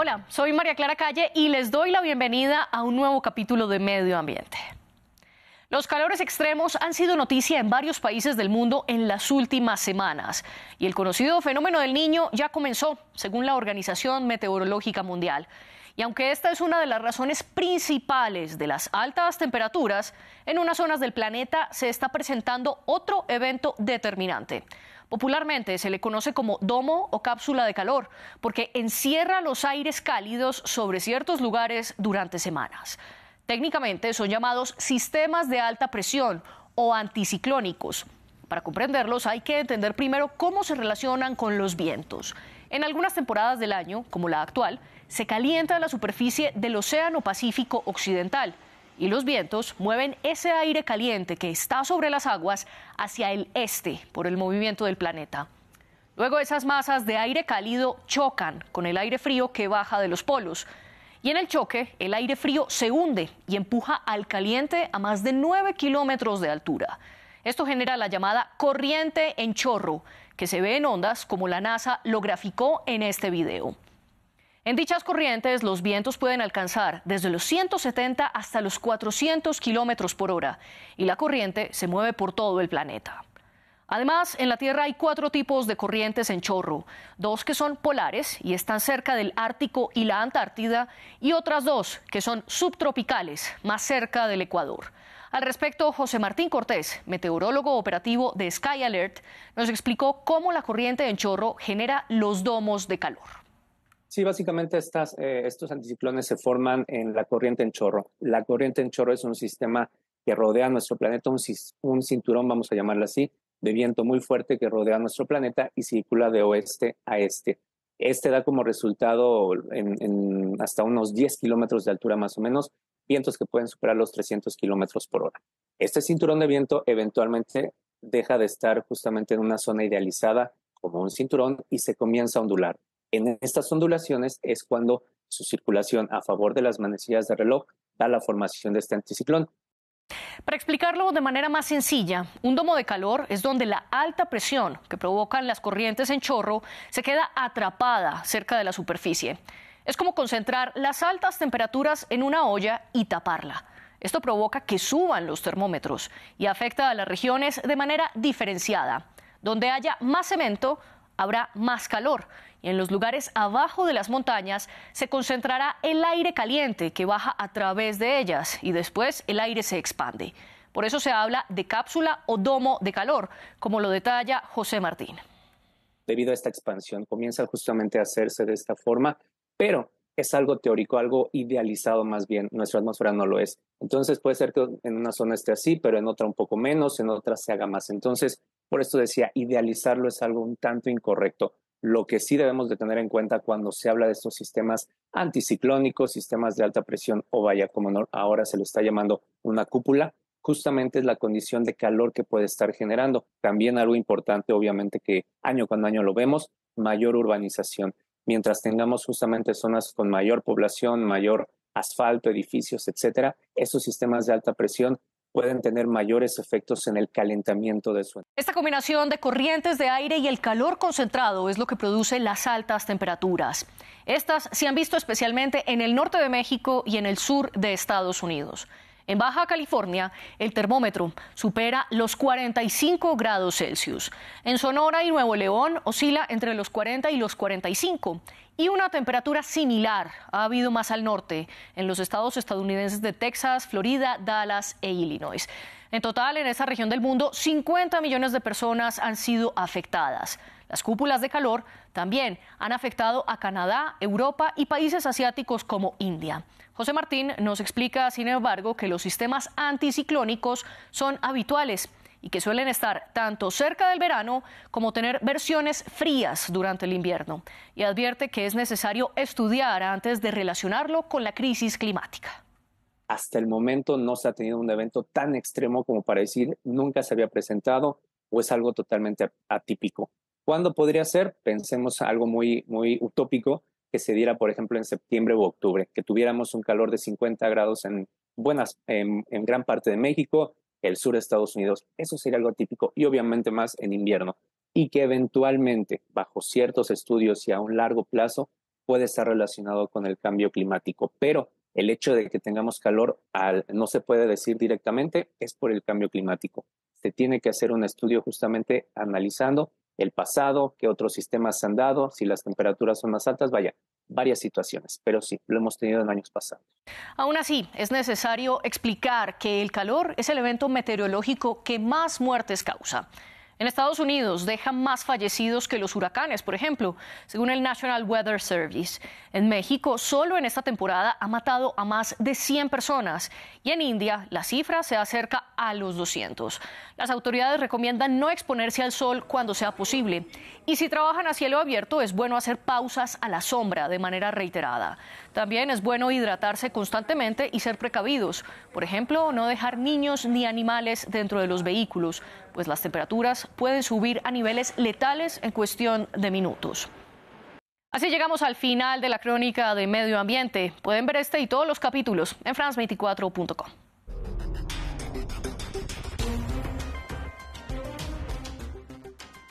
Hola, soy María Clara Calle y les doy la bienvenida a un nuevo capítulo de Medio Ambiente. Los calores extremos han sido noticia en varios países del mundo en las últimas semanas y el conocido fenómeno del niño ya comenzó, según la Organización Meteorológica Mundial. Y aunque esta es una de las razones principales de las altas temperaturas, en unas zonas del planeta se está presentando otro evento determinante. Popularmente se le conoce como domo o cápsula de calor, porque encierra los aires cálidos sobre ciertos lugares durante semanas. Técnicamente son llamados sistemas de alta presión o anticiclónicos. Para comprenderlos hay que entender primero cómo se relacionan con los vientos. En algunas temporadas del año, como la actual, se calienta la superficie del Océano Pacífico Occidental y los vientos mueven ese aire caliente que está sobre las aguas hacia el este por el movimiento del planeta. Luego esas masas de aire cálido chocan con el aire frío que baja de los polos. Y en el choque, el aire frío se hunde y empuja al caliente a más de 9 kilómetros de altura. Esto genera la llamada corriente en chorro, que se ve en ondas como la NASA lo graficó en este video. En dichas corrientes, los vientos pueden alcanzar desde los 170 hasta los 400 kilómetros por hora y la corriente se mueve por todo el planeta. Además, en la Tierra hay cuatro tipos de corrientes en chorro, dos que son polares y están cerca del Ártico y la Antártida, y otras dos que son subtropicales, más cerca del Ecuador. Al respecto, José Martín Cortés, meteorólogo operativo de Sky Alert, nos explicó cómo la corriente en chorro genera los domos de calor. Sí, básicamente eh, estos anticiclones se forman en la corriente en chorro. La corriente en chorro es un sistema que rodea nuestro planeta, un, cinturón, vamos a llamarlo así, de viento muy fuerte que rodea nuestro planeta y circula de oeste a este. Este da como resultado en, hasta unos 10 kilómetros de altura más o menos, vientos que pueden superar los 300 kilómetros por hora. Este cinturón de viento eventualmente deja de estar justamente en una zona idealizada como un cinturón y se comienza a ondular. En estas ondulaciones es cuando su circulación a favor de las manecillas de reloj da la formación de este anticiclón. Para explicarlo de manera más sencilla, un domo de calor es donde la alta presión que provocan las corrientes en chorro se queda atrapada cerca de la superficie. Es como concentrar las altas temperaturas en una olla y taparla. Esto provoca que suban los termómetros y afecta a las regiones de manera diferenciada. Donde haya más cemento, habrá más calor y en los lugares abajo de las montañas se concentrará el aire caliente que baja a través de ellas y después el aire se expande. Por eso se habla de cápsula o domo de calor, como lo detalla José Martín. Debido a esta expansión comienza justamente a hacerse de esta forma, pero es algo teórico, algo idealizado más bien. Nuestra atmósfera no lo es. Entonces puede ser que en una zona esté así, pero en otra un poco menos, en otra se haga más. Entonces, por esto decía, idealizarlo es algo un tanto incorrecto. Lo que sí debemos de tener en cuenta cuando se habla de estos sistemas anticiclónicos, sistemas de alta presión o vaya como ahora se lo está llamando una cúpula, justamente es la condición de calor que puede estar generando. También algo importante, obviamente, que año con año lo vemos, mayor urbanización. Mientras tengamos justamente zonas con mayor población, mayor asfalto, edificios, etcétera, esos sistemas de alta presión pueden tener mayores efectos en el calentamiento de suelo. Esta combinación de corrientes de aire y el calor concentrado es lo que produce las altas temperaturas. Estas se han visto especialmente en el norte de México y en el sur de Estados Unidos. En Baja California, el termómetro supera los 45 grados Celsius. En Sonora y Nuevo León oscila entre los 40 y los 45. Y una temperatura similar ha habido más al norte, en los estados estadounidenses de Texas, Florida, Dallas e Illinois. En total, en esa región del mundo, 50 millones de personas han sido afectadas. Las cúpulas de calor también han afectado a Canadá, Europa y países asiáticos como India. José Martín nos explica, sin embargo, que los sistemas anticiclónicos son habituales y que suelen estar tanto cerca del verano como tener versiones frías durante el invierno. Y advierte que es necesario estudiar antes de relacionarlo con la crisis climática. Hasta el momento no se ha tenido un evento tan extremo como para decir nunca se había presentado o es algo totalmente atípico. ¿Cuándo podría ser? Pensemos algo muy, muy utópico que se diera, por ejemplo, en septiembre u octubre, que tuviéramos un calor de 50 grados en buenas, en, gran parte de México, el sur de Estados Unidos. Eso sería algo típico y obviamente más en invierno. Y que eventualmente, bajo ciertos estudios y a un largo plazo, puede estar relacionado con el cambio climático, pero el hecho de que tengamos calor no se puede decir directamente es por el cambio climático. Se tiene que hacer un estudio justamente analizando el pasado, qué otros sistemas han dado, si las temperaturas son más altas, vaya, varias situaciones, pero sí, lo hemos tenido en años pasados. Aún así, es necesario explicar que el calor es el evento meteorológico que más muertes causa. En Estados Unidos dejan más fallecidos que los huracanes, por ejemplo, según el National Weather Service. En México, solo en esta temporada ha matado a más de 100 personas y en India la cifra se acerca a los 200. Las autoridades recomiendan no exponerse al sol cuando sea posible y si trabajan a cielo abierto es bueno hacer pausas a la sombra de manera reiterada. También es bueno hidratarse constantemente y ser precavidos. Por ejemplo, no dejar niños ni animales dentro de los vehículos, pues las temperaturas pueden subir a niveles letales en cuestión de minutos. Así llegamos al final de la crónica de medio ambiente. Pueden ver este y todos los capítulos en france24.com.